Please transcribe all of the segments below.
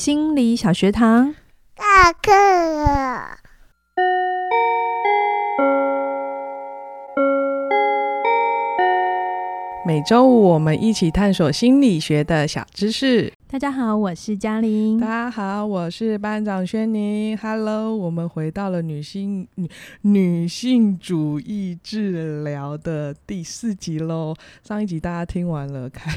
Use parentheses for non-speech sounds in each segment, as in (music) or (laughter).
心理小学堂，下课了。每周五我们一起探索心理学的小知识。大家好，我是嘉玲。大家好，我是班长轩宁。Hello，我们回到了女性女女性主义治疗的第四集喽。上一集大家听完了凯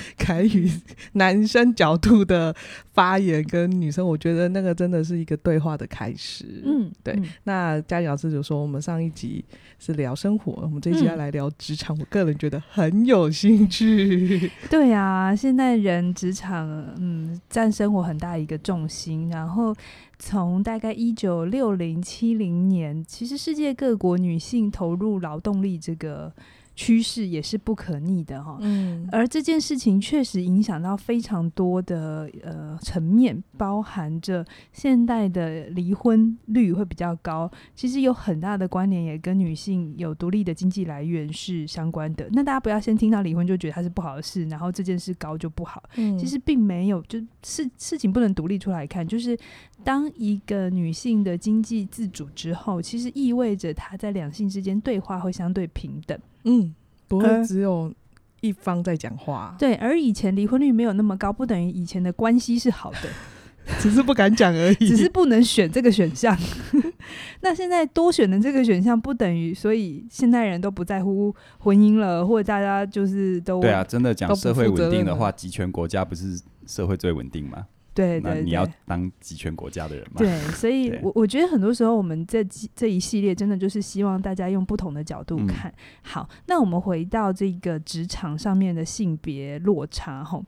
(laughs) 凯宇男生角度的发言，跟女生，我觉得那个真的是一个对话的开始。嗯，对。嗯、那嘉玲老师就说，我们上一集是聊生活，我们这一集要来聊职场。嗯、我个人觉得很有兴趣。(laughs) 对啊，现在人职场。嗯，占生活很大一个重心。然后从大概一九六零七零年，其实世界各国女性投入劳动力这个。趋势也是不可逆的哈，嗯，而这件事情确实影响到非常多的呃层面，包含着现代的离婚率会比较高，其实有很大的关联也跟女性有独立的经济来源是相关的。那大家不要先听到离婚就觉得它是不好的事，然后这件事高就不好，嗯，其实并没有，就事事情不能独立出来看，就是当一个女性的经济自主之后，其实意味着她在两性之间对话会相对平等。嗯，不会只有一方在讲话。对，而以前离婚率没有那么高，不等于以前的关系是好的，(laughs) 只是不敢讲而已。只是不能选这个选项。(laughs) 那现在多选的这个选项，不等于所以现代人都不在乎婚姻了，或者大家就是都对啊。真的讲社会稳定的话，集权国家不是社会最稳定吗？对，对，对，你要当集权国家的人嘛？对，(laughs) 所以我，我我觉得很多时候，我们这这一系列真的就是希望大家用不同的角度看。嗯、好，那我们回到这个职场上面的性别落差哈，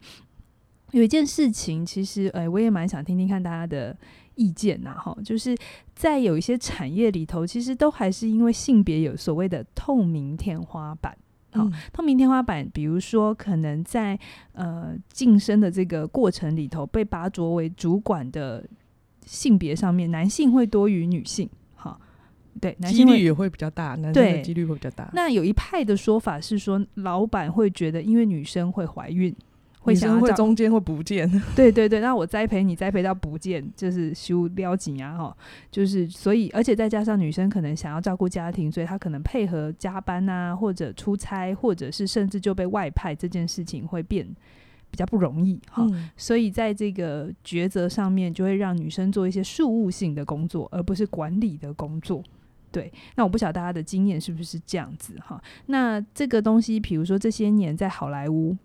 有一件事情，其实，哎，我也蛮想听听看大家的意见呐，哈，就是在有一些产业里头，其实都还是因为性别有所谓的透明天花板。好，透明天花板，比如说可能在呃晋升的这个过程里头，被拔擢为主管的性别上面，男性会多于女性。好，对，男性几率也会比较大，男性的几率会比较大。那有一派的说法是说，老板会觉得，因为女生会怀孕。会想会中间会不见，(laughs) 对对对，那我栽培你栽培到不见，就是修撩紧啊哈，就是所以，而且再加上女生可能想要照顾家庭，所以她可能配合加班啊，或者出差，或者是甚至就被外派，这件事情会变比较不容易哈。嗯、所以在这个抉择上面，就会让女生做一些事务性的工作，而不是管理的工作。对，那我不晓得大家的经验是不是这样子哈。那这个东西，比如说这些年在好莱坞。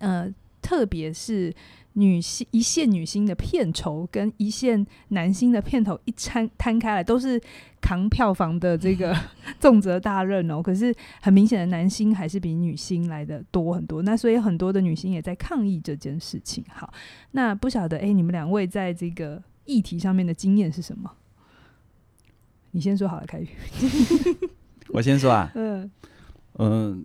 呃，特别是女性一线女星的片酬跟一线男星的片头一摊摊开来，都是扛票房的这个 (laughs) 重责大任哦。可是很明显的，男星还是比女星来的多很多。那所以很多的女星也在抗议这件事情。好，那不晓得哎，你们两位在这个议题上面的经验是什么？你先说好了，凯宇。(laughs) 我先说啊，嗯 (laughs) 嗯。呃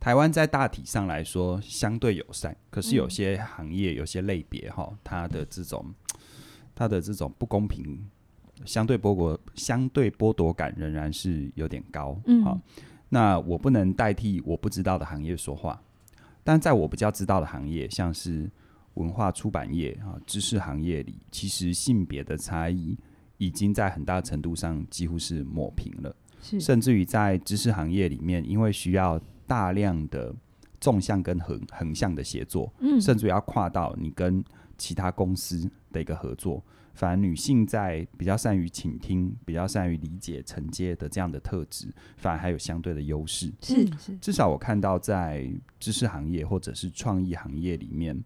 台湾在大体上来说相对友善，可是有些行业、有些类别哈，它的这种它的这种不公平，相对剥夺、相对剥夺感仍然是有点高。嗯，好，那我不能代替我不知道的行业说话，但在我比较知道的行业，像是文化出版业啊、知识行业里，其实性别的差异已经在很大程度上几乎是抹平了，是甚至于在知识行业里面，因为需要。大量的纵向跟横横向的协作，嗯，甚至要跨到你跟其他公司的一个合作。反而女性在比较善于倾听、比较善于理解、承接的这样的特质，反而还有相对的优势。是是，至少我看到在知识行业或者是创意行业里面，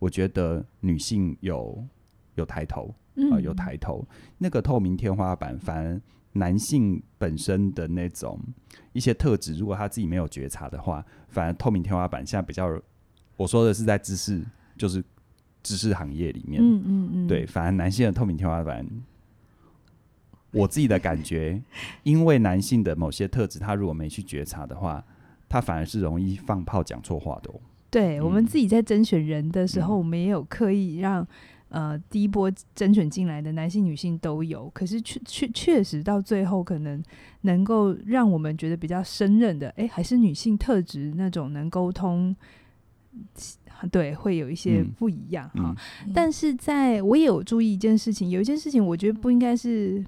我觉得女性有有抬头，啊、呃，有抬头。嗯、那个透明天花板，反而。男性本身的那种一些特质，如果他自己没有觉察的话，反而透明天花板现在比较，我说的是在知识，就是知识行业里面，嗯嗯嗯，对，反而男性的透明天花板，我自己的感觉，因为男性的某些特质，他如果没去觉察的话，他反而是容易放炮讲错话的哦。对，我们自己在甄选人的时候，我们也有刻意让。呃，第一波甄选进来的男性、女性都有，可是确确确实到最后，可能能够让我们觉得比较胜任的，哎，还是女性特质那种能沟通、对，会有一些不一样哈。嗯嗯但是在我也有注意一件事情，有一件事情我觉得不应该是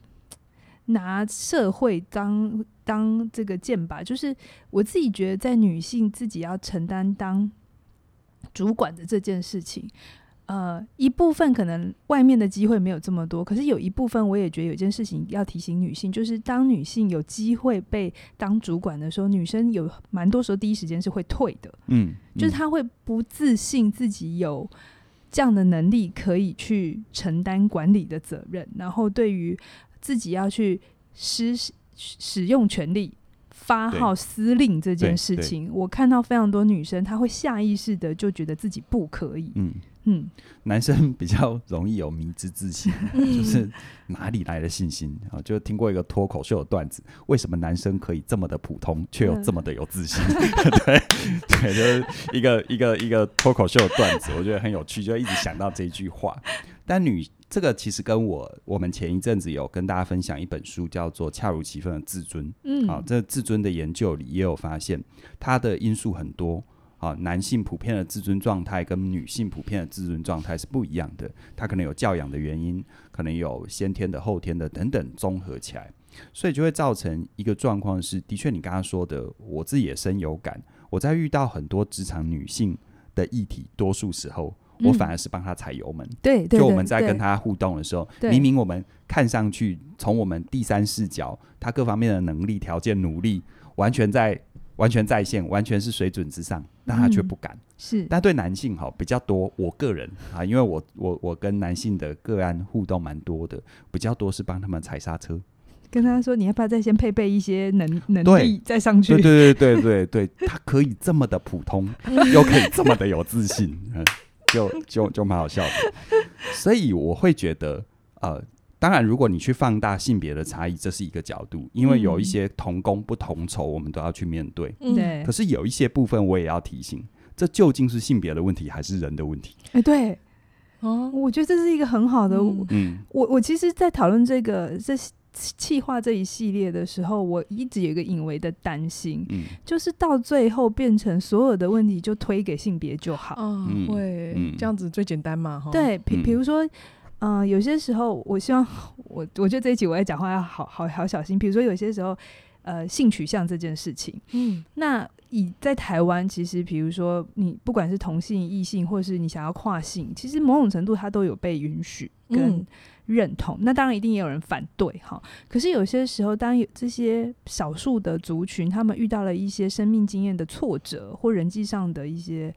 拿社会当当这个剑吧，就是我自己觉得在女性自己要承担当主管的这件事情。呃，一部分可能外面的机会没有这么多，可是有一部分我也觉得有一件事情要提醒女性，就是当女性有机会被当主管的时候，女生有蛮多时候第一时间是会退的，嗯，嗯就是她会不自信自己有这样的能力可以去承担管理的责任，然后对于自己要去施使用权力。发号司令这件事情，我看到非常多女生，她会下意识的就觉得自己不可以。嗯嗯，男生比较容易有迷之自信，(laughs) 就是哪里来的信心啊？就听过一个脱口秀的段子，为什么男生可以这么的普通，却又这么的有自信？(laughs) 对对，就是一个一个一个脱口秀的段子，我觉得很有趣，就一直想到这句话。但女这个其实跟我我们前一阵子有跟大家分享一本书，叫做《恰如其分的自尊》。嗯，好，这自尊的研究里也有发现，它的因素很多。好，男性普遍的自尊状态跟女性普遍的自尊状态是不一样的。它可能有教养的原因，可能有先天的、后天的等等综合起来，所以就会造成一个状况是：的确，你刚刚说的，我自己也深有感。我在遇到很多职场女性的议题，多数时候我反而是帮他踩油门。对，就我们在跟他互动的时候，明明我们看上去从我们第三视角，他各方面的能力、条件、努力，完全在。完全在线，完全是水准之上，但他却不敢。嗯、是，但对男性哈比较多，我个人啊，因为我我我跟男性的个案互动蛮多的，比较多是帮他们踩刹车，跟他说你要不要再先配备一些能能力再上去？对对对对对对，他可以这么的普通，又可以这么的有自信，嗯、就就就蛮好笑的。所以我会觉得呃。当然，如果你去放大性别的差异，这是一个角度，因为有一些同工不同酬，我们都要去面对。对、嗯。可是有一些部分，我也要提醒，这究竟是性别的问题，还是人的问题？哎、欸，对。哦，我觉得这是一个很好的。嗯。我我其实，在讨论这个这企划这一系列的时候，我一直有一个隐微的担心，嗯，就是到最后变成所有的问题就推给性别就好。嗯，会、嗯、这样子最简单嘛？哈。对，比比如说。嗯、呃，有些时候，我希望 (laughs) 我我觉得这一集我要讲话要好好好小心。比如说，有些时候，呃，性取向这件事情，嗯，那以在台湾，其实比如说你不管是同性、异性，或是你想要跨性，其实某种程度它都有被允许跟认同。嗯、那当然一定也有人反对哈。可是有些时候，当有这些少数的族群，他们遇到了一些生命经验的挫折，或人际上的一些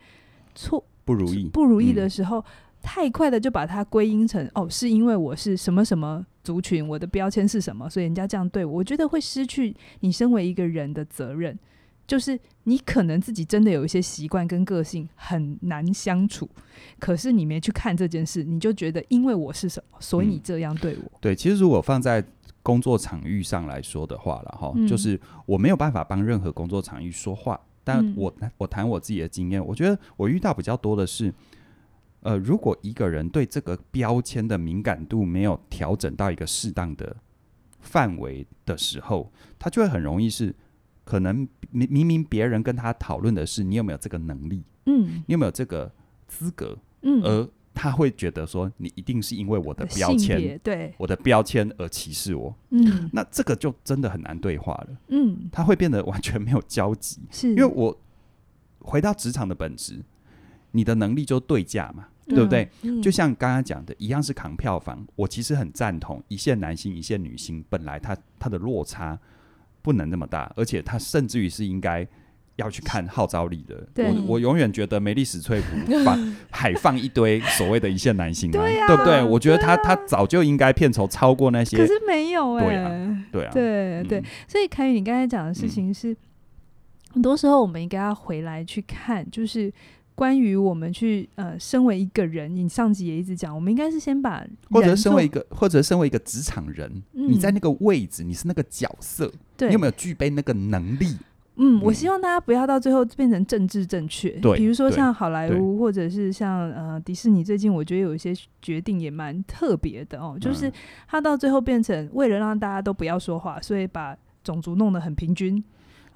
错不如意不如意的时候。嗯太快的就把它归因成哦，是因为我是什么什么族群，我的标签是什么，所以人家这样对我。我觉得会失去你身为一个人的责任，就是你可能自己真的有一些习惯跟个性很难相处，可是你没去看这件事，你就觉得因为我是什么，所以你这样对我。嗯、对，其实如果放在工作场域上来说的话了哈，就是我没有办法帮任何工作场域说话，但我我谈我自己的经验，我觉得我遇到比较多的是。呃，如果一个人对这个标签的敏感度没有调整到一个适当的范围的时候，他就会很容易是可能明明明别人跟他讨论的是你有没有这个能力，嗯，你有没有这个资格，嗯，而他会觉得说你一定是因为我的标签，对，我的标签而歧视我，嗯，那这个就真的很难对话了，嗯，他会变得完全没有交集，是。因为我回到职场的本质。你的能力就对价嘛，对不对？嗯、就像刚刚讲的一样，是扛票房。我其实很赞同一线男星、一线女星，本来他他的落差不能那么大，而且他甚至于是应该要去看号召力的。我我永远觉得梅丽史翠普放海 (laughs) 放一堆所谓的一线男星、啊，对，啊、对不对？我觉得他、啊、他早就应该片酬超过那些，可是没有哎、欸，对啊，对啊，对、嗯、对。所以凯宇，你刚才讲的事情是，嗯、很多时候我们应该要回来去看，就是。关于我们去呃，身为一个人，你上集也一直讲，我们应该是先把或者身为一个，或者身为一个职场人，嗯、你在那个位置，你是那个角色，对你有没有具备那个能力？嗯，嗯我希望大家不要到最后变成政治正确。对，比如说像好莱坞，或者是像呃迪士尼，最近我觉得有一些决定也蛮特别的哦，就是他到最后变成为了让大家都不要说话，所以把种族弄得很平均。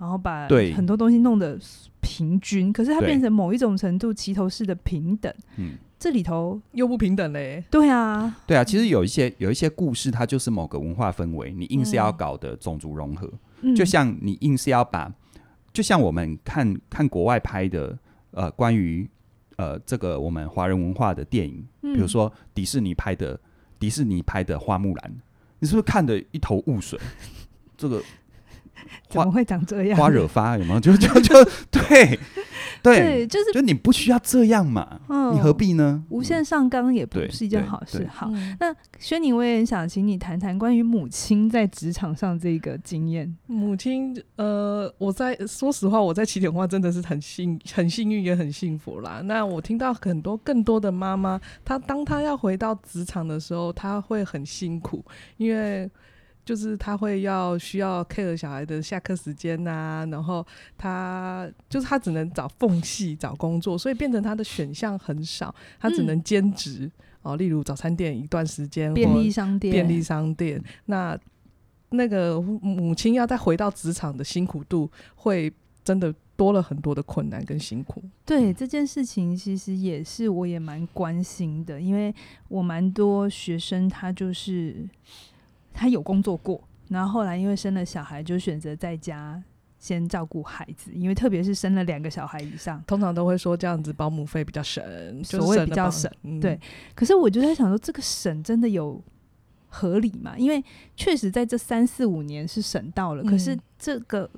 然后把对很多东西弄得平均，可是它对变成某一种程度齐头式的平等。嗯，这里头，又不平等嘞。对啊，对啊，其实有一些有一些故事，它就是某个文化氛围，你硬是要搞的种族融合，嗯、就像你硬是要把，就像我们看看国外拍的呃关于呃这个我们华人文化的电影，嗯比如说迪士尼拍的迪士尼拍的花木兰，你是不是看得一头雾水？这个怎么会长这样？花惹发有没有？(laughs) 就就就对对，对，就是就你不需要这样嘛，嗯你何必呢？无限上纲也不是一件。好事好，嗯那轩宁，我也很想请你谈谈关于母亲在职场上这个经验。母亲，呃，我在说实话，我在起点话真的是很幸很幸运，也很幸福啦。那我听到很多更多的妈妈，她当她要回到职场的时候，她会很辛苦，因为就是他会要需要 care 小孩的下课时间呐、啊，然后他就是他只能找缝隙找工作，所以变成他的选项很少，他只能兼职、哦，例如早餐店一段时间，便利商店，便利商店，那那个母亲要再回到职场的辛苦度，会真的多了很多的困难跟辛苦。对这件事情，其实也是我也蛮关心的，因为我蛮多学生他就是他有工作过，然后后来因为生了小孩，就选择在家先照顾孩子，因为特别是生了两个小孩以上，通常都会说这样子保姆费比较省，就是所谓比较省嗯对可是我就在想说，这个省真的有合理吗？因为确实在这三四五年是省到了，嗯可是这个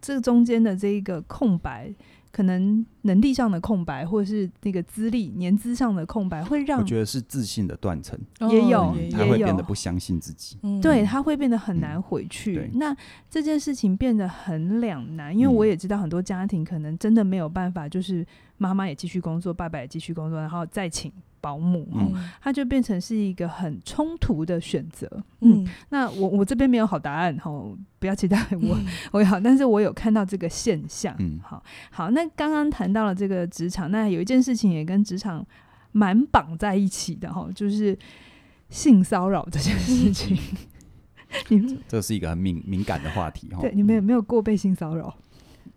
这中间的这一个空白，可能能力上的空白，或者是那个资历、年资上的空白，会让我觉得是自信的断层，也有他会也有变得不相信自己。嗯对他会变得很难回去。嗯那这件事情变得很两难，因为我也知道很多家庭可能真的没有办法，就是妈妈也继续工作，爸爸也继续工作，然后再请保姆，它就变成是一个很冲突的选择。嗯，嗯那我我这边没有好答案哈，不要期待我、嗯我有好，但是我有看到这个现象。嗯好好，那刚刚谈到了这个职场，那有一件事情也跟职场蛮绑在一起的哈，就是性骚扰这件事情。(laughs) 你们这是一个很敏敏感的话题哈。对你们有没有过被性骚扰？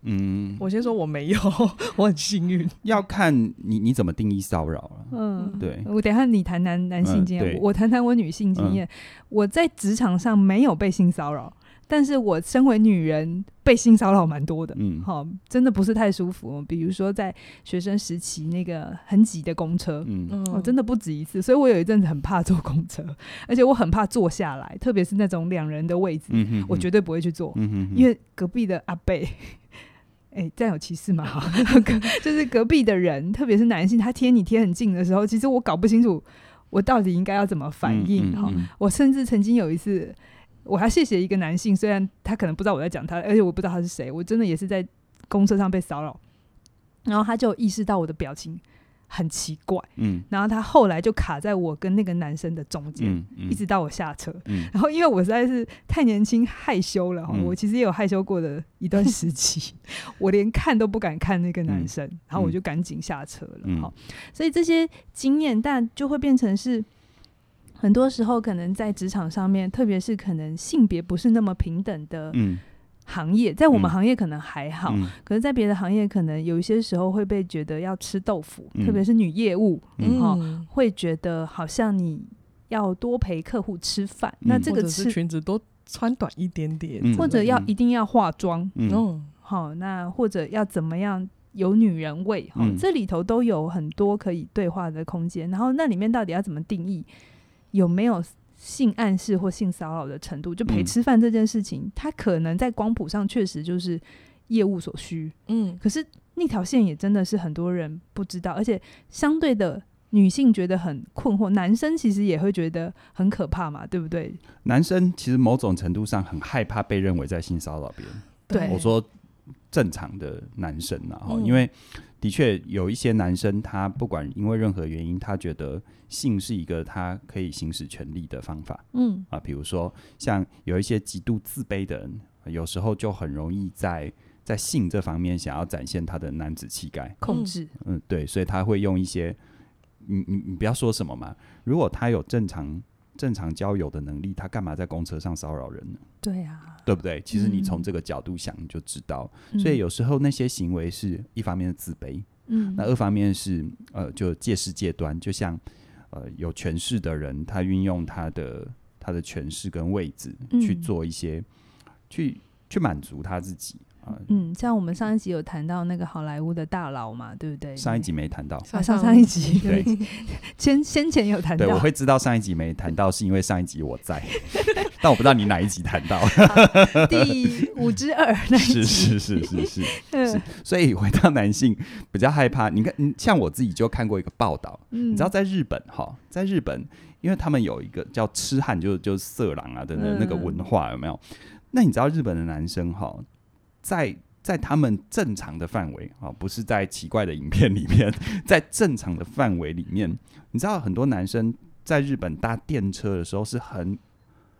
嗯，我先说我没有，(laughs) 我很幸运。要看你你怎么定义骚扰了。嗯，对，我等一下你谈男男性经验，嗯我谈谈我女性经验。我在职场上没有被性骚扰，但是我身为女人被性骚扰蛮多的。嗯，好、真的不是太舒服。比如说在学生时期那个很挤的公车，嗯嗯我、真的不止一次，所以我有一阵子很怕坐公车，(laughs) 而且我很怕坐下来，特别是那种两人的位置，嗯哼，我绝对不会去坐，嗯哼哼，因为隔壁的阿伯。哎、这样有歧视吗？(laughs) 就是隔壁的人，特别是男性，他贴你贴很近的时候，其实我搞不清楚我到底应该要怎么反应。哈、嗯嗯嗯我甚至曾经有一次，我还谢谢一个男性，虽然他可能不知道我在讲他，而且我不知道他是谁，我真的也是在公车上被骚扰，然后他就意识到我的表情很奇怪，嗯。然后他后来就卡在我跟那个男生的中间，嗯嗯。一直到我下车。嗯。然后因为我实在是太年轻害羞了哈，嗯。我其实也有害羞过的一段时期，(laughs) 我连看都不敢看那个男生，然后我就赶紧下车了嗯。哈。所以这些经验，但就会变成是很多时候可能在职场上面，特别是可能性别不是那么平等的嗯行业，在我们嗯。行业可能还好，嗯。可是在别的行业可能有一些时候会被觉得要吃豆腐，嗯。特别是女业务，嗯。哈嗯。会觉得好像你要多陪客户吃饭，那这个是吃裙子多穿短一点点，嗯。或者要嗯一定要化妆，嗯。哦，好、那或者要怎么样有女人味，这里头都有很多可以对话的空间。然后那里面到底要怎么定义，有没有性暗示或性骚扰的程度？就陪嗯吃饭这件事情，它可能在光谱上确实就是业务所需，嗯可是那条线也真的是很多人不知道，而且相对的。女性觉得很困惑，男生其实也会觉得很可怕嘛，对不对？男生其实某种程度上很害怕被认为在性骚扰别人。对我说正常的男生啊，哈、嗯因为的确有一些男生，他不管因为任何原因，他觉得性是一个他可以行使权利的方法嗯啊。比如说，像有一些极度自卑的人，有时候就很容易在在性这方面想要展现他的男子气概。控制，嗯，对，所以他会用一些，你你你不要说什么嘛。如果他有正常正常交友的能力，他干嘛在公车上骚扰人呢？对啊，对不对？其实你从这个角度想，你就知道。嗯、所以有时候那些行为是一方面的自卑，嗯，那二方面是呃，就借势借端，就像呃有权势的人，他运用他的他的权势跟位置去做一些，嗯、去去满足他自己。嗯，像我们上一集有谈到那个好莱坞的大佬嘛，对不对？上一集没谈到，上上上一集对，(laughs) 先先前有谈到。对，我会知道上一集没谈到，是因为上一集我在，(laughs) 但我不知道你哪一集谈到。(laughs) 第五之二那一集，是是是是是，是。所以回到男性比较害怕，你看，像我自己就看过一个报道，嗯、你知道在日本哈，在日本，因为他们有一个叫痴汉，就就是色狼啊的那个文化，有没有？嗯、那你知道日本的男生哈？在在他们正常的范围啊，不是在奇怪的影片里面，在正常的范围里面，你知道很多男生在日本搭电车的时候是很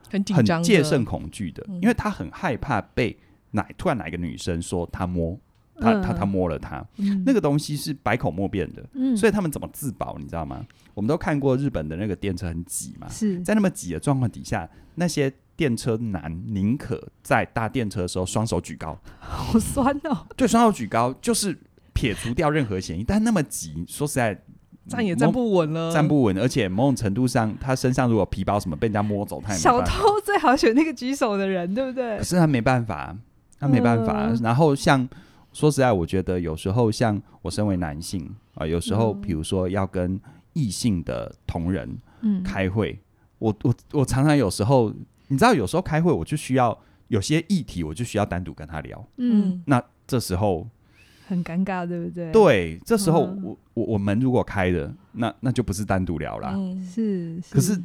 很紧张、很戒慎恐惧的，因为他很害怕被哪突然哪一个女生说他摸他他他摸了他，那个东西是百口莫辩的，所以他们怎么自保？你知道吗？我们都看过日本的那个电车很挤嘛，是在那么挤的状况底下，那些。电车男宁可在搭电车的时候双手举高，(laughs) 好酸哦！对，双手举高就是撇除掉任何嫌疑，但那么急，说实在站也站不稳了，站不稳，而且某种程度上，他身上如果皮包什么被人家摸走，他也没办法。小偷最好选那个举手的人，对不对？可是他没办法，他没办法。嗯、然后像说实在，我觉得有时候像我身为男性啊、呃，有时候比如说要跟异性的同仁嗯开会，嗯、我我我常常有时候。你知道，有时候开会我就需要有些议题，我就需要单独跟他聊。嗯，那这时候很尴尬，对不对？对，这时候我我我们如果开的，那那就不是单独聊啦。嗯，是。可是，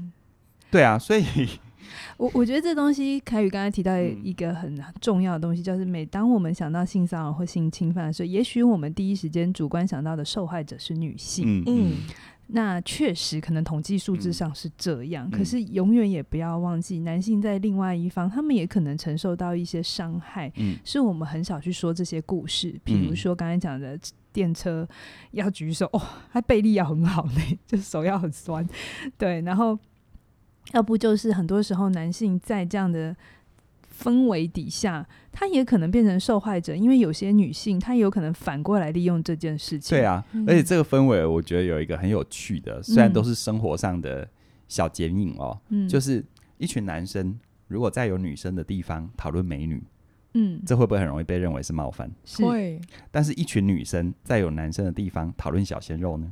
对啊，所以 (laughs) 我我觉得这东西，凯宇刚才提到一个很重要的东西，就是每当我们想到性骚扰或性侵犯的时候，也许我们第一时间主观想到的受害者是女性。嗯。嗯那确实可能统计数字上是这样，嗯、可是永远也不要忘记，男性在另外一方，他们也可能承受到一些伤害。嗯，是我们很少去说这些故事。比如说刚才讲的电车要举手，哦，他背力要很好呢，就手要很酸。对，然后要不就是很多时候男性在这样的。氛围底下，他也可能变成受害者，因为有些女性，她也有可能反过来利用这件事情。对啊，嗯、而且这个氛围，我觉得有一个很有趣的，虽然都是生活上的小剪影哦，嗯、就是一群男生如果在有女生的地方讨论美女，嗯，这会不会很容易被认为是冒犯？会。但是一群女生在有男生的地方讨论小鲜肉呢？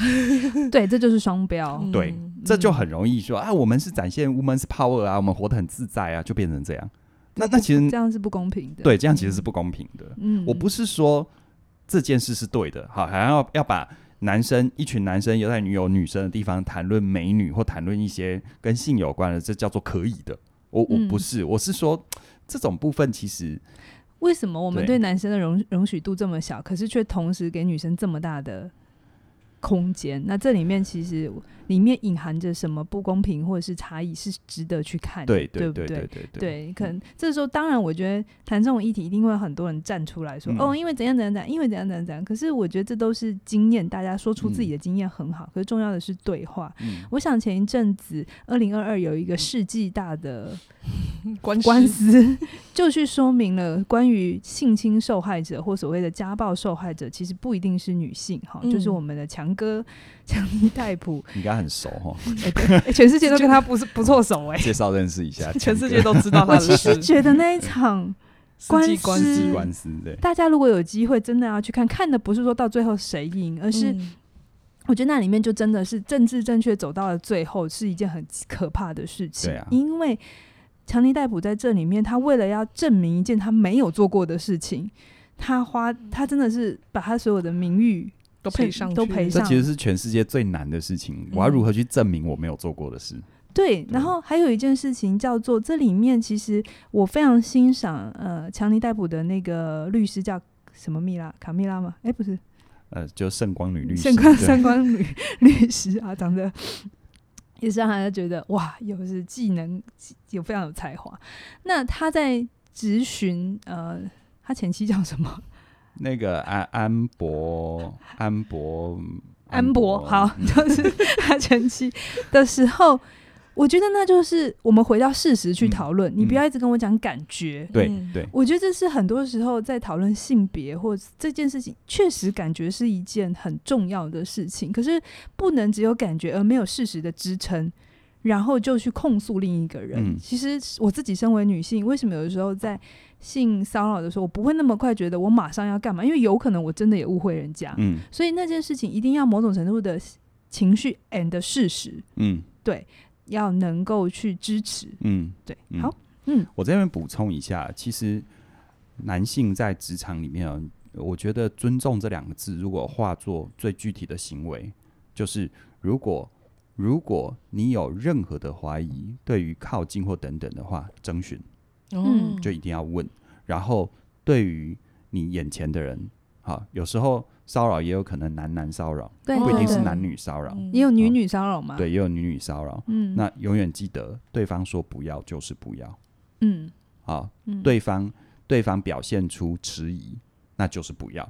(laughs) 对，这就是双标。对，这就很容易说啊，我们是展现 woman's power 啊，我们活得很自在啊，就变成这样。那那其实这样是不公平的。对，这样其实是不公平的。嗯，我不是说这件事是对的，好，还要要把男生一群男生有在女友女生的地方谈论美女或谈论一些跟性有关的，这叫做可以的。我我不是，我是说这种部分其实为什么我们对男生的容容许度这么小，可是却同时给女生这么大的？空间，那这里面其实里面隐含着什么不公平或者是差异，是值得去看的，对对不对？对，对，对，对，可能这时候，当然，我觉得谈这种议题，一定会有很多人站出来说，嗯、哦，因为怎样怎样怎样，因为怎样怎样怎样。可是我觉得这都是经验，大家说出自己的经验很好，嗯、可是重要的是对话。嗯、我想前一阵子，二零二二有一个世纪大的官官司，(laughs) 就去说明了关于性侵受害者或所谓的家暴受害者，其实不一定是女性，哈，嗯、就是我们的强哥强尼戴普，你跟他很熟哈？哎、欸欸，全世界都跟他不是不错熟哎、欸，介绍认识一下，(laughs) 全世界都知道他。我其实觉得那一场官 (laughs) 司，官司，官司，对，大家如果有机会，真的要去看，看的不是说到最后谁赢，而是我觉得那里面就真的是政治正确走到了最后，是一件很可怕的事情。啊，因为强尼戴普在这里面，他为了要证明一件他没有做过的事情，他花他真的是把他所有的名誉。都赔上，都赔上。这其实是全世界最难的事情。我要如何去证明我没有做过的事？嗯、对。然后还有一件事情叫做，这里面其实我非常欣赏呃，强尼逮捕的那个律师叫什么米拉卡米拉吗？哎，不是，呃，就圣光女律师，圣光圣光女律师啊，长得也是让人家觉得哇，又是技能有非常有才华。那他在质询呃，他前妻叫什么？那个安安博安博安博，好，就是他前妻的时候。我觉得那就是我们回到事实去讨论，嗯、你不要一直跟我讲感觉。对对，我觉得这是很多时候在讨论性别或这件事情，确实感觉是一件很重要的事情。可是不能只有感觉而没有事实的支撑，然后就去控诉另一个人。嗯、其实我自己身为女性，为什么有的时候在性骚扰的时候，我不会那么快觉得我马上要干嘛？因为有可能我真的也误会人家。嗯，所以那件事情一定要某种程度的情绪 and 事实。嗯，对。要能够去支持，嗯，对，好，嗯，我这边补充一下，其实男性在职场里面，我觉得尊重这两个字，如果化作最具体的行为，就是如果如果你有任何的怀疑，对于靠近或等等的话，征询，嗯，就一定要问，然后对于你眼前的人，好，有时候。骚扰也有可能男男骚扰，对不一定是男女骚扰，也有女女骚扰吗？对，也有女女骚扰。嗯，那永远记得，对方说不要就是不要。嗯，好，对方对方表现出迟疑，那就是不要。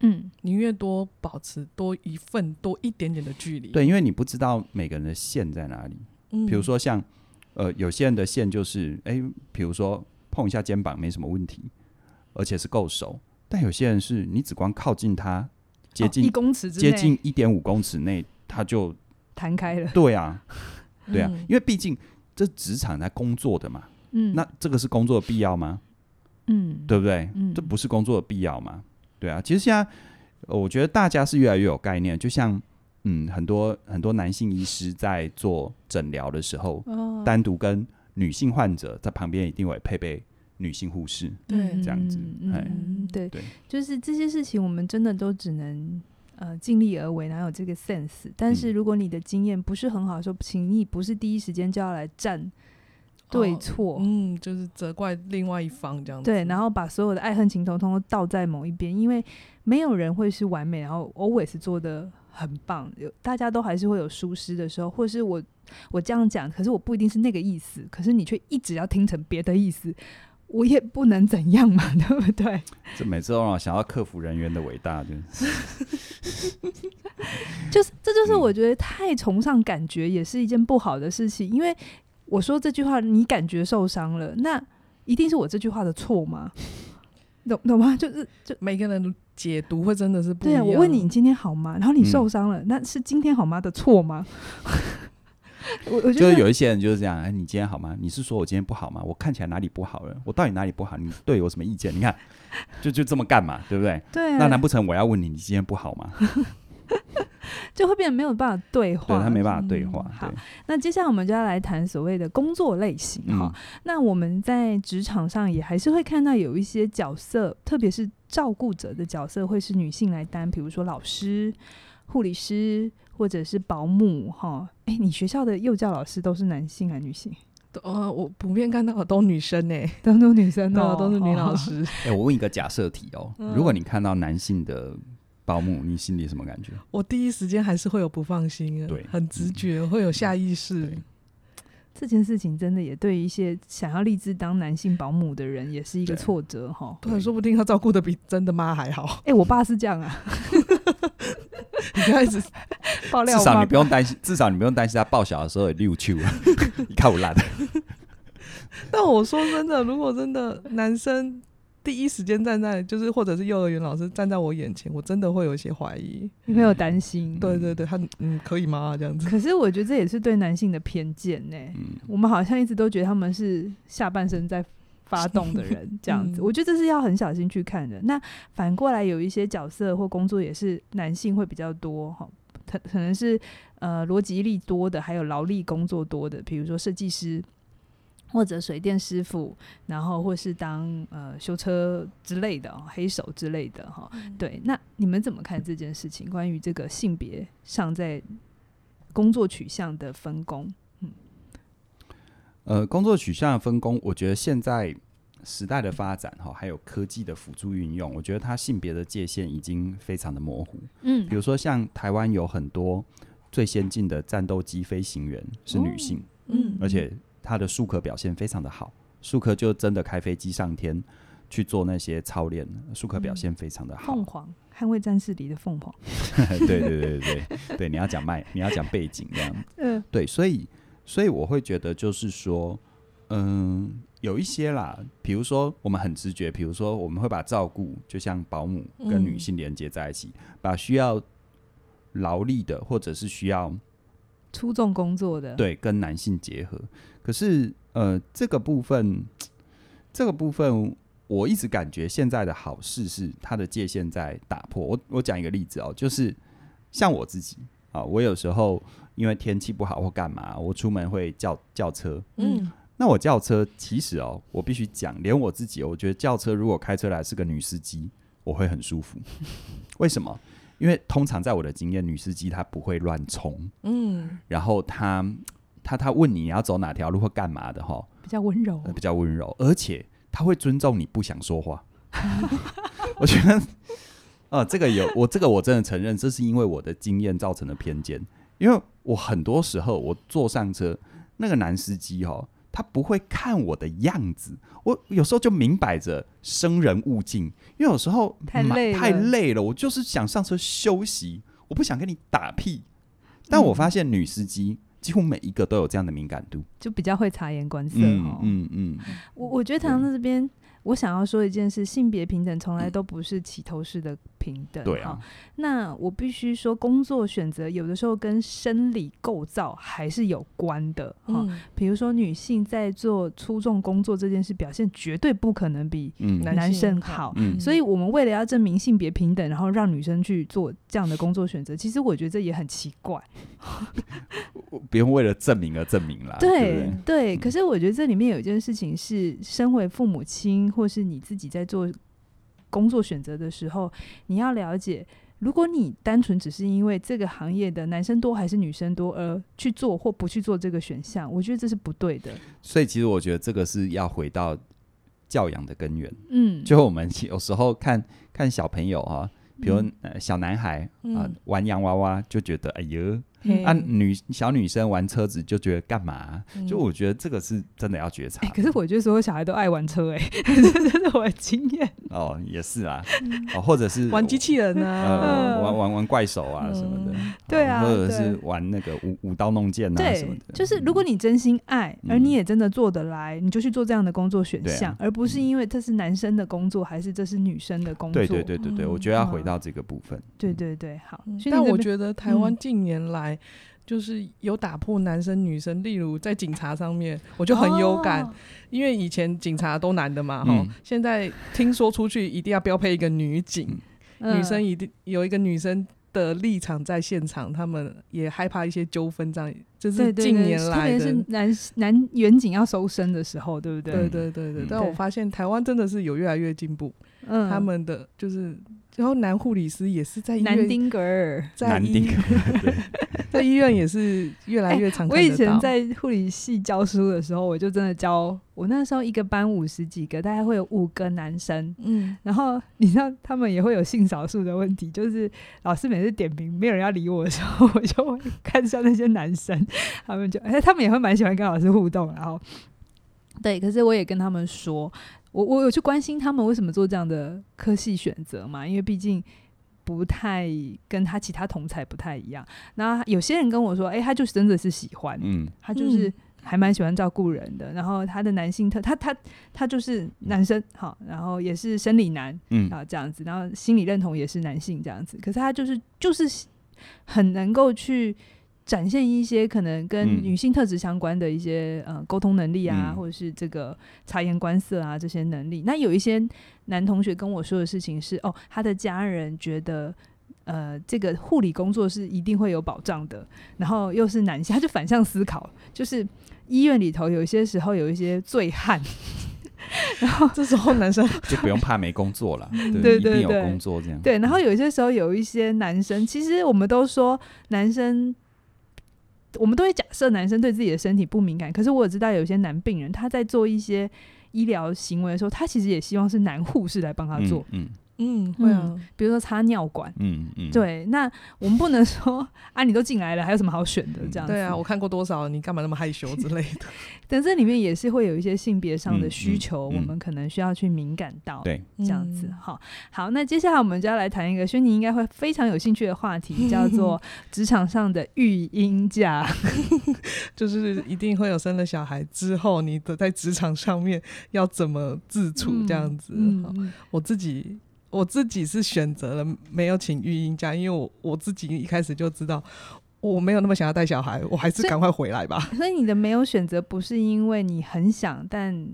嗯，宁愿多保持多一份多一点点的距离。对，因为你不知道每个人的线在哪里。嗯，比如说像呃，有些人的线就是，哎，比如说碰一下肩膀没什么问题，而且是够熟。但有些人是你只光靠近他，接近一公尺，接近一点五公尺内，他就弹开了。对啊，(laughs) 对啊，因为毕竟这职场在工作的嘛，嗯，那这个是工作的必要吗？嗯，对不对？嗯，这不是工作的必要吗？对啊，其实现在我觉得大家是越来越有概念，就像嗯，很多很多男性医师在做诊疗的时候，单独跟女性患者在旁边一定会配备。女性护士，对，这样子，嗯，对，对，就是这些事情，我们真的都只能呃尽力而为，哪有这个 sense？但是如果你的经验不是很好的时候，请你不是第一时间就要来站对错，嗯，就是责怪另外一方这样子，对，然后把所有的爱恨情仇通通倒在某一边，因为没有人会是完美，然后 always 做得很棒，有大家都还是会有疏失的时候，或是我我这样讲，可是我不一定是那个意思，可是你却一直要听成别的意思。我也不能怎样嘛，(laughs) 对不对？这每次都让我想到客服人员的伟大，就是，(laughs) 就是，这就是我觉得太崇尚感觉也是一件不好的事情。因为我说这句话，你感觉受伤了，那一定是我这句话的错吗？懂懂吗？就是，就每个人的解读会真的是不一样。对，我问你，你今天好吗？然后你受伤了，嗯、那是今天好吗的错吗？(laughs) 我我觉得就有一些人就是这样，哎，你今天好吗？你是说我今天不好吗？我看起来哪里不好了？我到底哪里不好？你对我有什么意见？你看，就就这么干嘛？对不对？对、啊。那难不成我要问你，你今天不好吗？(laughs) 就会变得没有办法对话，对他没办法对话。嗯、好，那接下来我们就要来谈所谓的工作类型哈。嗯、那我们在职场上也还是会看到有一些角色，特别是照顾者的角色，会是女性来担，比如说老师、护理师。或者是保姆哈，哎、欸，你学校的幼教老师都是男性还是女性？呃，我普遍看到的都女生呢、欸，都都女生哦，都是女老师。(laughs) 哎、欸，我问一个假设题哦，嗯、如果你看到男性的保姆，你心里什么感觉？我第一时间还是会有不放心，对，很直觉，嗯、会有下意识。这件事情真的也对一些想要立志当男性保姆的人，也是一个挫折哈。对，说不定他照顾的比真的妈还好。哎、欸，我爸是这样啊。(laughs) 你开始 (laughs) 爆料，至少你不用担心，至少你不用担心他抱小的时候有六七五，(laughs) 你看我烂。但我说真的，如果真的男生第一时间站在，就是或者是幼儿园老师站在我眼前，我真的会有一些怀疑，你会有担心。对对对，他嗯可以吗？这样子。可是我觉得这也是对男性的偏见呢。嗯，我们好像一直都觉得他们是下半身在。发动的人 (laughs) 这样子，嗯、我觉得这是要很小心去看的。那反过来有一些角色或工作也是男性会比较多哈，可可能是呃逻辑力多的，还有劳力工作多的，比如说设计师或者水电师傅，然后或是当呃修车之类的黑手之类的哈。嗯、对，那你们怎么看这件事情？关于这个性别上在工作取向的分工？嗯呃，工作取向的分工，我觉得现在时代的发展哈，还有科技的辅助运用，我觉得它性别的界限已经非常的模糊。嗯，比如说像台湾有很多最先进的战斗机飞行员是女性，哦、嗯，而且她的术科表现非常的好，术科就真的开飞机上天，去做那些操练，术科表现非常的好。凤凰捍卫战士里的凤凰，(laughs) 对对对对对，你要讲卖，你要讲背景这样。(laughs) 嗯，对，所以所以我会觉得就是说，嗯，有一些啦，比如说我们很直觉，比如说我们会把照顾就像保姆跟女性连接在一起，嗯、把需要劳力的或者是需要出众工作的，对，跟男性结合。可是呃，这个部分，这个部分。我一直感觉现在的好事是它的界限在打破。我我讲一个例子哦，就是像我自己啊，我有时候因为天气不好或干嘛，我出门会叫叫车。嗯，那我叫车其实哦，我必须讲，连我自己，我觉得叫车如果开车来是个女司机，我会很舒服。(laughs) 为什么？因为通常在我的经验，女司机她不会乱冲。嗯，然后她她她问你你要走哪条路或干嘛的哈，比较温柔，比较温柔，而且。她会尊重你不想说话，(laughs) 我觉得，呃，这个有我这个我真的承认，这是因为我的经验造成的偏见。因为我很多时候我坐上车，那个男司机哦，他不会看我的样子，我有时候就明摆着生人勿近，因为有时候太累太累了，我就是想上车休息，我不想跟你打屁。但我发现女司机。几乎每一个都有这样的敏感度，就比较会察言观色哦。嗯嗯，嗯，我我觉得唐在这边。我想要说一件事，性别平等从来都不是起头式的平等。对啊，那我必须说，工作选择有的时候跟生理构造还是有关的。哈，比如说女性在做出众工作这件事，表现绝对不可能比男生好。所以我们为了要证明性别平等，然后让女生去做这样的工作选择，其实我觉得这也很奇怪。(laughs) 不用为了证明而证明啦。对对，可是我觉得这里面有一件事情是，身为父母亲。或是你自己在做工作选择的时候，你要了解，如果你单纯只是因为这个行业的男生多还是女生多而去做或不去做这个选项，我觉得这是不对的。所以，其实我觉得这个是要回到教养的根源。嗯，就我们有时候看看小朋友啊，比如小男孩啊玩洋娃娃，就觉得哎呦。嗯、啊，女小女生玩车子就觉得干嘛、就我觉得这个是真的要觉察、欸。可是我觉得所有小孩都爱玩车、欸，哎，(laughs) 这是我的经验。哦，也是啊，哦，或者是玩机器人啊，呃、玩玩玩怪手啊什么的。嗯、对啊，或者是玩那个舞舞刀弄剑啊什么的。就是如果你真心爱，而你也真的做得来，嗯、你就去做这样的工作选项，啊、而不是因为这是男生的工作还是这是女生的工作。对对对对对，我觉得要回到这个部分。嗯、对对对，好。但我觉得台湾近年来。就是有打破男生女生，例如在警察上面，我就很有感，哦、因为以前警察都男的嘛，哈、嗯，现在听说出去一定要标配一个女警，嗯、女生一定有一个女生的立场在现场，他们也害怕一些纠纷，这样就是近年来的，特别是男男远景要收身的时候，对不对？对对对对。嗯、但我发现台湾真的是有越来越进步，嗯，他们的就是。然后男护理师也是在医院，南丁格尔，在医院，(laughs) 在医院也是越来越常看到。我以前在护理系教书的时候，我就真的教我那时候一个班五十几个，大概会有五个男生。嗯，然后你知道他们也会有性少数的问题，就是老师每次点名没有人要理我的时候，我就会看向那些男生，他们就哎，他们也会蛮喜欢跟老师互动。然后对，可是我也跟他们说。我我有去关心他们为什么做这样的科系选择嘛？因为毕竟不太跟他其他同才不太一样。那有些人跟我说，哎、欸，他就是真的是喜欢，嗯，他就是还蛮喜欢照顾人的。然后他的男性特，他他他就是男生，好，然后也是生理男，嗯，啊这样子，然后心理认同也是男性这样子。可是他就是就是很能够去。展现一些可能跟女性特质相关的一些、嗯、呃沟通能力啊，嗯、或者是这个察言观色啊这些能力。那有一些男同学跟我说的事情是，哦，他的家人觉得呃这个护理工作是一定会有保障的，然后又是男性，他就反向思考，就是医院里头有些时候有一些醉汉，(laughs) 然后这时候男生 (laughs) 就不用怕没工作了，(laughs) 对，对对对，一定有工作这样。对，然后有些时候有一些男生，其实我们都说男生。我们都会假设男生对自己的身体不敏感，可是我也知道有些男病人他在做一些医疗行为的时候，他其实也希望是男护士来帮他做。嗯，嗯嗯，会啊，比如说插尿管，嗯嗯，对，那我们不能说啊，你都进来了，还有什么好选的这样子？对啊，我看过多少，你干嘛那么害羞之类的？(laughs) 但这里面也是会有一些性别上的需求，我们可能需要去敏感到，对，这样子。好，好，那接下来我们就要来谈一个轩尼应该会非常有兴趣的话题，叫做 (laughs) 职场上的育婴假，(laughs) 就是一定会有生了小孩之后，你的在职场上面要怎么自处这样子。好，我自己。我自己是选择了没有请育婴假，因为我我自己一开始就知道我没有那么想要带小孩，我还是赶快回来吧。所以，(laughs) 你的没有选择不是因为你很想，但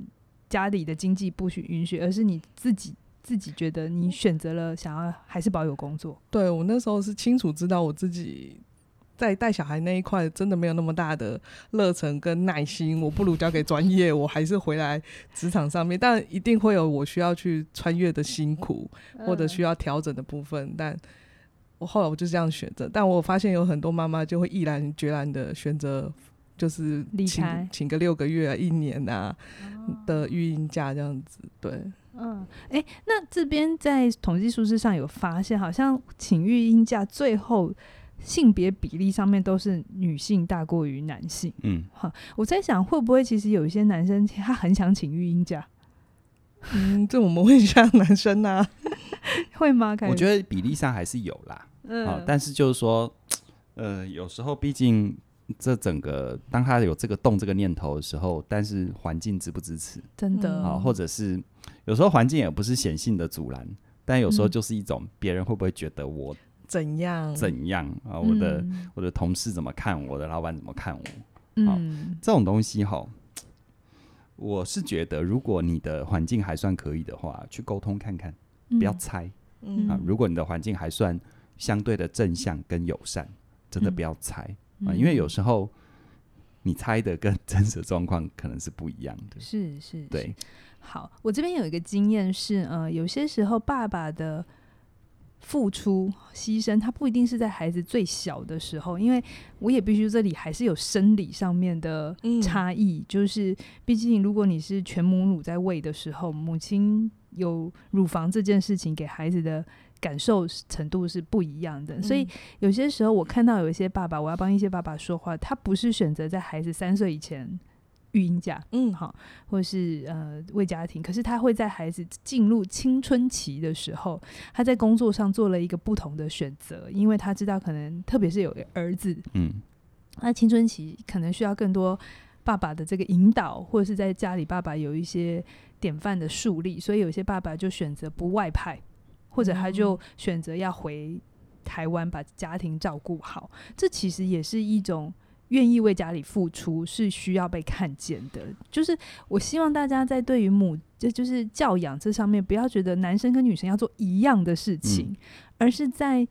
家里的经济不许允许，而是你自己自己觉得你选择了想要还是保有工作。对，我那时候是清楚知道我自己。在带小孩那一块，真的没有那么大的热忱跟耐心，我不如交给专业，我还是回来职场上面。但一定会有我需要去穿越的辛苦，或者需要调整的部分。但我后来我就这样选择。但我发现有很多妈妈就会毅然决然的选择，就是请，请个六个月啊、一年啊的育婴假这样子。对，嗯，哎、欸，那这边在统计数字上有发现，好像请育婴假最后。性别比例上面都是女性大过于男性，嗯，哈，我在想会不会其实有一些男生 (laughs) 他很想请育婴假，(laughs) 嗯，这我们问一下男生啊，(laughs) 会吗？我觉得比例上还是有啦，嗯、哦，但是就是说，呃，有时候毕竟这整个当他有这个动这个念头的时候，但是环境支不支持，真的啊、哦，或者是有时候环境也不是显性的阻拦，但有时候就是一种别人会不会觉得我。怎样？怎样啊？我的、嗯、我的同事怎么看我？的老板怎么看我？嗯，这种东西哈，我是觉得，如果你的环境还算可以的话，去沟通看看，不要猜。嗯啊，如果你的环境还算相对的正向跟友善，真的不要猜、嗯、啊，因为有时候你猜的跟真实状况可能是不一样的。是是，是，对。好，我这边有一个经验是，呃，有些时候爸爸的。付出牺牲，他不一定是在孩子最小的时候，因为我也必须这里还是有生理上面的差异，嗯、就是毕竟如果你是全母乳在喂的时候，母亲有乳房这件事情给孩子的感受程度是不一样的，嗯、所以有些时候我看到有一些爸爸，我要帮一些爸爸说话，他不是选择在孩子三岁以前。育婴假，嗯，好，或是呃为家庭，可是他会在孩子进入青春期的时候，他在工作上做了一个不同的选择，因为他知道可能特别是有个儿子，嗯，那青春期可能需要更多爸爸的这个引导，或者是在家里爸爸有一些典范的树立，所以有些爸爸就选择不外派，或者他就选择要回台湾把家庭照顾好，这其实也是一种。愿意为家里付出是需要被看见的，就是我希望大家在对于母，这就是教养这上面，不要觉得男生跟女生要做一样的事情，嗯、而是在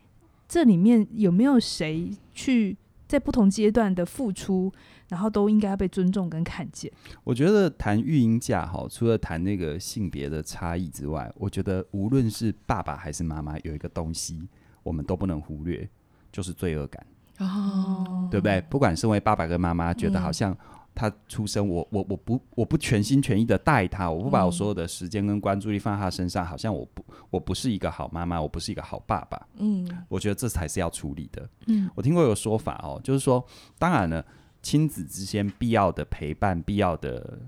这里面有没有谁去在不同阶段的付出，然后都应该要被尊重跟看见。我觉得谈育婴假哈，除了谈那个性别的差异之外，我觉得无论是爸爸还是妈妈，有一个东西我们都不能忽略，就是罪恶感。哦，对不对？不管身为爸爸跟妈妈，觉得好像他出生，我我我不我不全心全意的带他，我不把我所有的时间跟关注力放在他身上，好像我不我不是一个好妈妈，我不是一个好爸爸。嗯，我觉得这才是要处理的。嗯，我听过有个说法哦，就是说，当然了，亲子之间必要的陪伴、必要的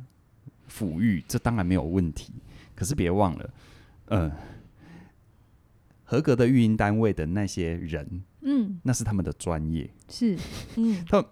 抚育，这当然没有问题。可是别忘了，嗯、呃。合格的育婴单位的那些人，嗯，那是他们的专业，是，嗯，(laughs) 他，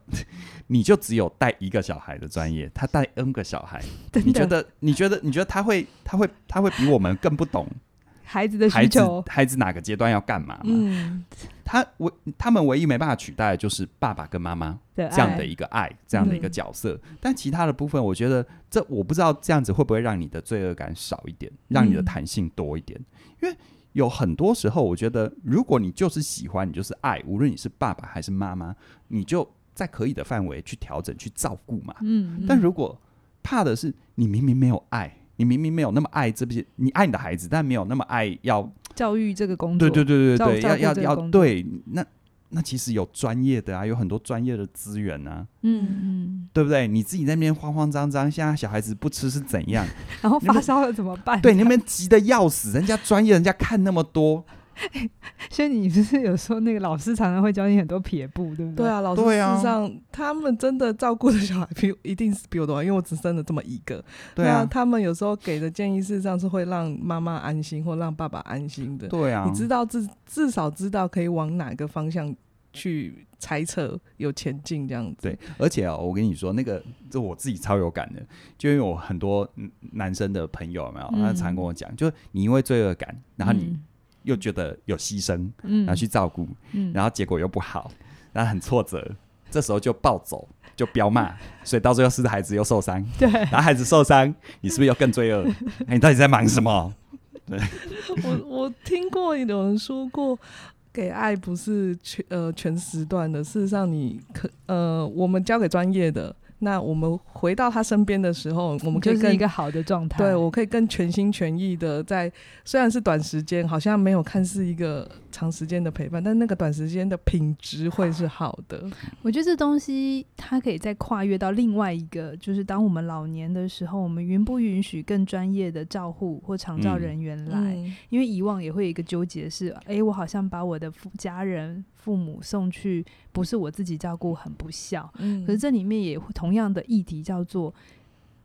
你就只有带一个小孩的专业，他带 N 个小孩，(laughs) 你觉得？你觉得？你觉得他会？他会？他会比我们更不懂 (laughs) 孩子的需求？孩子哪个阶段要干嘛？嗯，他唯他们唯一没办法取代的就是爸爸跟妈妈这样的一个爱，这样的一个角色。但其他的部分，我觉得这我不知道这样子会不会让你的罪恶感少一点，让你的弹性多一点，因为。有很多时候，我觉得，如果你就是喜欢，你就是爱，无论你是爸爸还是妈妈，你就在可以的范围去调整、去照顾嘛。嗯，嗯。但如果怕的是，你明明没有爱，你明明没有那么爱这些，你爱你的孩子，但没有那么爱要教育这个工作。对对对对对，要要要对。那那其实有专业的啊，有很多专业的资源啊，嗯嗯，对不对？你自己在那边慌慌张张，现在小孩子不吃是怎样？(laughs) 然后发烧了怎么办？对，你那边急得要死，人家专业，人家看那么多。(laughs) 所以你不是有时候那个老师常常会教你很多撇步，对不对？对啊，老师事实上、啊、他们真的照顾的小孩比一定是比我多，因为我只生了这么一个。对啊，他们有时候给的建议事实上是会让妈妈安心或让爸爸安心的。对啊，你知道至至少知道可以往哪个方向去猜测有前进这样子。对，而且啊、喔，我跟你说，那个这我自己超有感的，就因为我很多男生的朋友有没有，他常跟我讲，就你因为罪恶感，然后你。嗯又觉得有牺牲，嗯，然后去照顾，嗯，然后结果又不好，然后很挫折，这时候就暴走，就彪骂，(laughs) 所以到最后是孩子又受伤，对，然后孩子受伤，你是不是又更罪恶？(laughs) 你到底在忙什么？对，我我听过有人说过，给爱不是全呃全时段的，事实上你可呃我们交给专业的。那我们回到他身边的时候，我们可以更一个好的状态。对，我可以更全心全意的在，虽然是短时间，好像没有看似一个长时间的陪伴，但那个短时间的品质会是好的。我觉得这东西它可以再跨越到另外一个，就是当我们老年的时候，我们允不允许更专业的照护或长照人员来？嗯、因为以往也会有一个纠结是，哎、欸，我好像把我的家人。父母送去不是我自己照顾，很不孝。嗯，可是这里面也同样的议题叫做，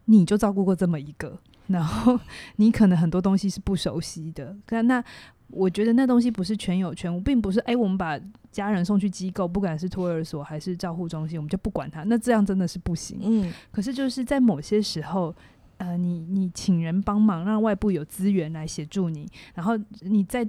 你就照顾过这么一个，然后你可能很多东西是不熟悉的。那那我觉得那东西不是全有全无，并不是哎，我们把家人送去机构，不管是托儿所还是照护中心，我们就不管他。那这样真的是不行。嗯，可是就是在某些时候，呃，你你请人帮忙，让外部有资源来协助你，然后你在。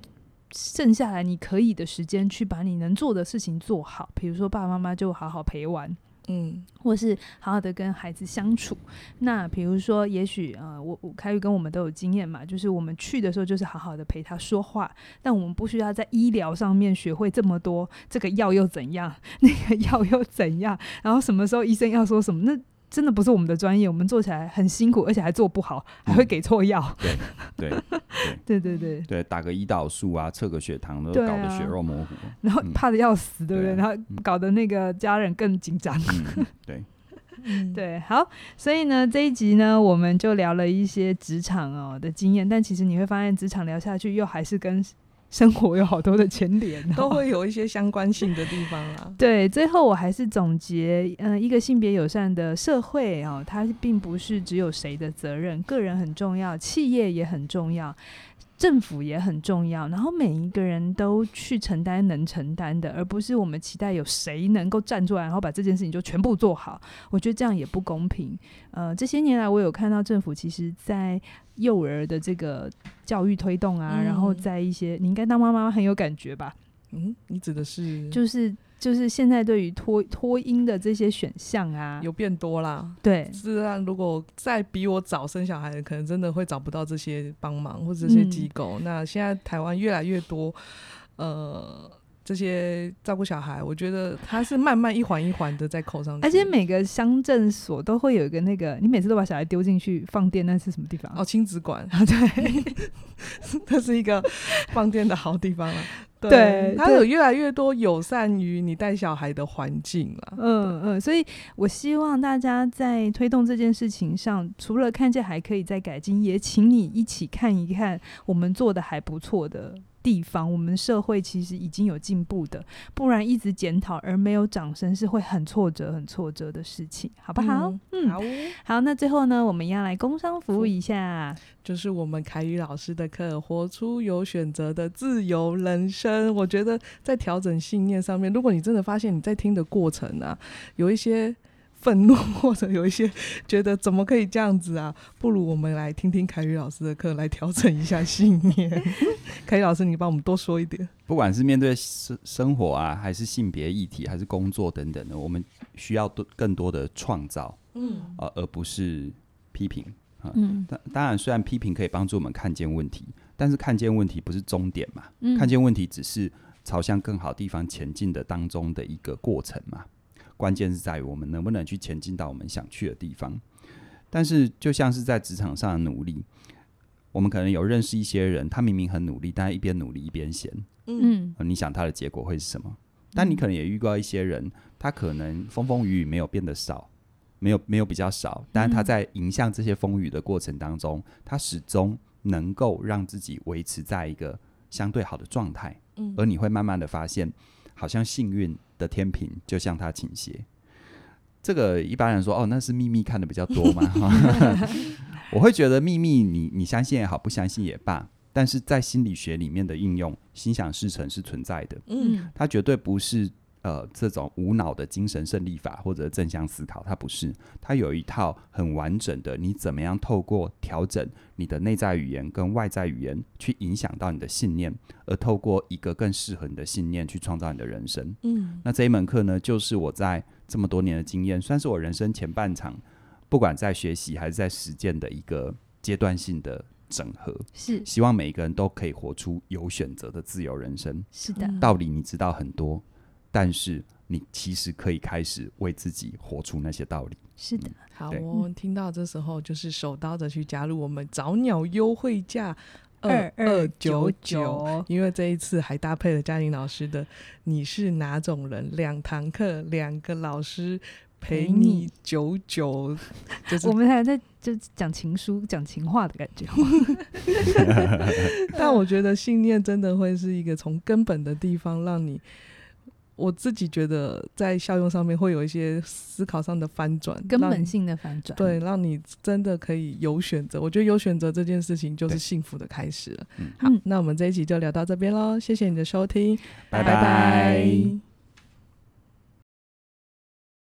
剩下来你可以的时间去把你能做的事情做好，比如说爸爸妈妈就好好陪玩，嗯，或是好好的跟孩子相处。那比如说，也许呃，我我开宇跟我们都有经验嘛，就是我们去的时候就是好好的陪他说话，但我们不需要在医疗上面学会这么多，这个药又怎样，(laughs) 那个药又怎样，然后什么时候医生要说什么那。真的不是我们的专业，我们做起来很辛苦，而且还做不好，还会给错药。对对对。对对 (laughs) 对，打个胰岛素啊，测个血糖都搞得血肉模糊，然后怕的要死，对不对？然后搞得那个家人更紧张。(laughs) 对。对，好，所以呢，这一集呢，我们就聊了一些职场哦的经验，但其实你会发现，职场聊下去又还是跟。生活有好多的牵连，(laughs) 都会有一些相关性的地方啦。(laughs) 对，最后我还是总结，嗯、呃，一个性别友善的社会哦，它并不是只有谁的责任，个人很重要，企业也很重要。政府也很重要，然后每一个人都去承担能承担的，而不是我们期待有谁能够站出来，然后把这件事情就全部做好。我觉得这样也不公平。呃，这些年来我有看到政府其实在幼儿的这个教育推动啊，嗯、然后在一些你应该当妈妈很有感觉吧？嗯，你指的是就是。就是现在对于脱脱婴的这些选项啊，有变多啦。对，是啊，如果再比我早生小孩的，可能真的会找不到这些帮忙或者这些机构。嗯、那现在台湾越来越多，呃，这些照顾小孩，我觉得他是慢慢一环一环的在扣上去。而且每个乡镇所都会有一个那个，你每次都把小孩丢进去放电，那是什么地方？哦，亲子馆。对，(laughs) 它是一个放电的好地方啊。对，它有越来越多友善于你带小孩的环境了。嗯嗯，所以我希望大家在推动这件事情上，除了看见还可以再改进，也请你一起看一看我们做的还不错的地方，我们社会其实已经有进步的，不然一直检讨而没有掌声是会很挫折、很挫折的事情，好不好？嗯，嗯好，好。那最后呢，我们要来工商服务一下，就是我们凯宇老师的课《活出有选择的自由人生》。我觉得在调整信念上面，如果你真的发现你在听的过程啊，有一些。愤怒，(laughs) 或者有一些觉得怎么可以这样子啊？不如我们来听听凯宇老师的课，来调整一下信念。(laughs) 凯宇老师，你帮我们多说一点。不管是面对生生活啊，还是性别议题，还是工作等等的，我们需要多更多的创造，嗯，呃，而不是批评啊。嗯，当当然，虽然批评可以帮助我们看见问题，但是看见问题不是终点嘛。嗯，看见问题只是朝向更好地方前进的当中的一个过程嘛。关键是在于我们能不能去前进到我们想去的地方。但是，就像是在职场上的努力，我们可能有认识一些人，他明明很努力，但是一边努力一边闲。嗯、呃，你想他的结果会是什么？但你可能也遇到一些人，他可能风风雨雨没有变得少，没有没有比较少，但是他在迎向这些风雨的过程当中，他始终能够让自己维持在一个相对好的状态。嗯，而你会慢慢的发现，好像幸运的天平就向他倾斜。这个一般人说，哦，那是秘密看的比较多嘛。(laughs) (laughs) 我会觉得秘密你，你你相信也好，不相信也罢。但是在心理学里面的应用，心想事成是存在的。嗯，它绝对不是呃这种无脑的精神胜利法或者正向思考，它不是。它有一套很完整的，你怎么样透过调整你的内在语言跟外在语言，去影响到你的信念，而透过一个更适合你的信念去创造你的人生。嗯，那这一门课呢，就是我在这么多年的经验，算是我人生前半场，不管在学习还是在实践的一个阶段性的。整合是希望每一个人都可以活出有选择的自由人生。是的，道理你知道很多，但是你其实可以开始为自己活出那些道理。是的，嗯、好，我们听到这时候就是手刀的去加入我们早鸟优惠价二二九九，因为这一次还搭配了嘉玲老师的“你是哪种人”两堂课，两个老师。陪你久久，就是我们还在就讲情书、讲情话的感觉。(laughs) (laughs) (laughs) 但我觉得信念真的会是一个从根本的地方让你，我自己觉得在效用上面会有一些思考上的翻转，根本性的翻转。对，让你真的可以有选择。我觉得有选择这件事情就是幸福的开始了。好，那我们这一集就聊到这边喽，谢谢你的收听，拜拜。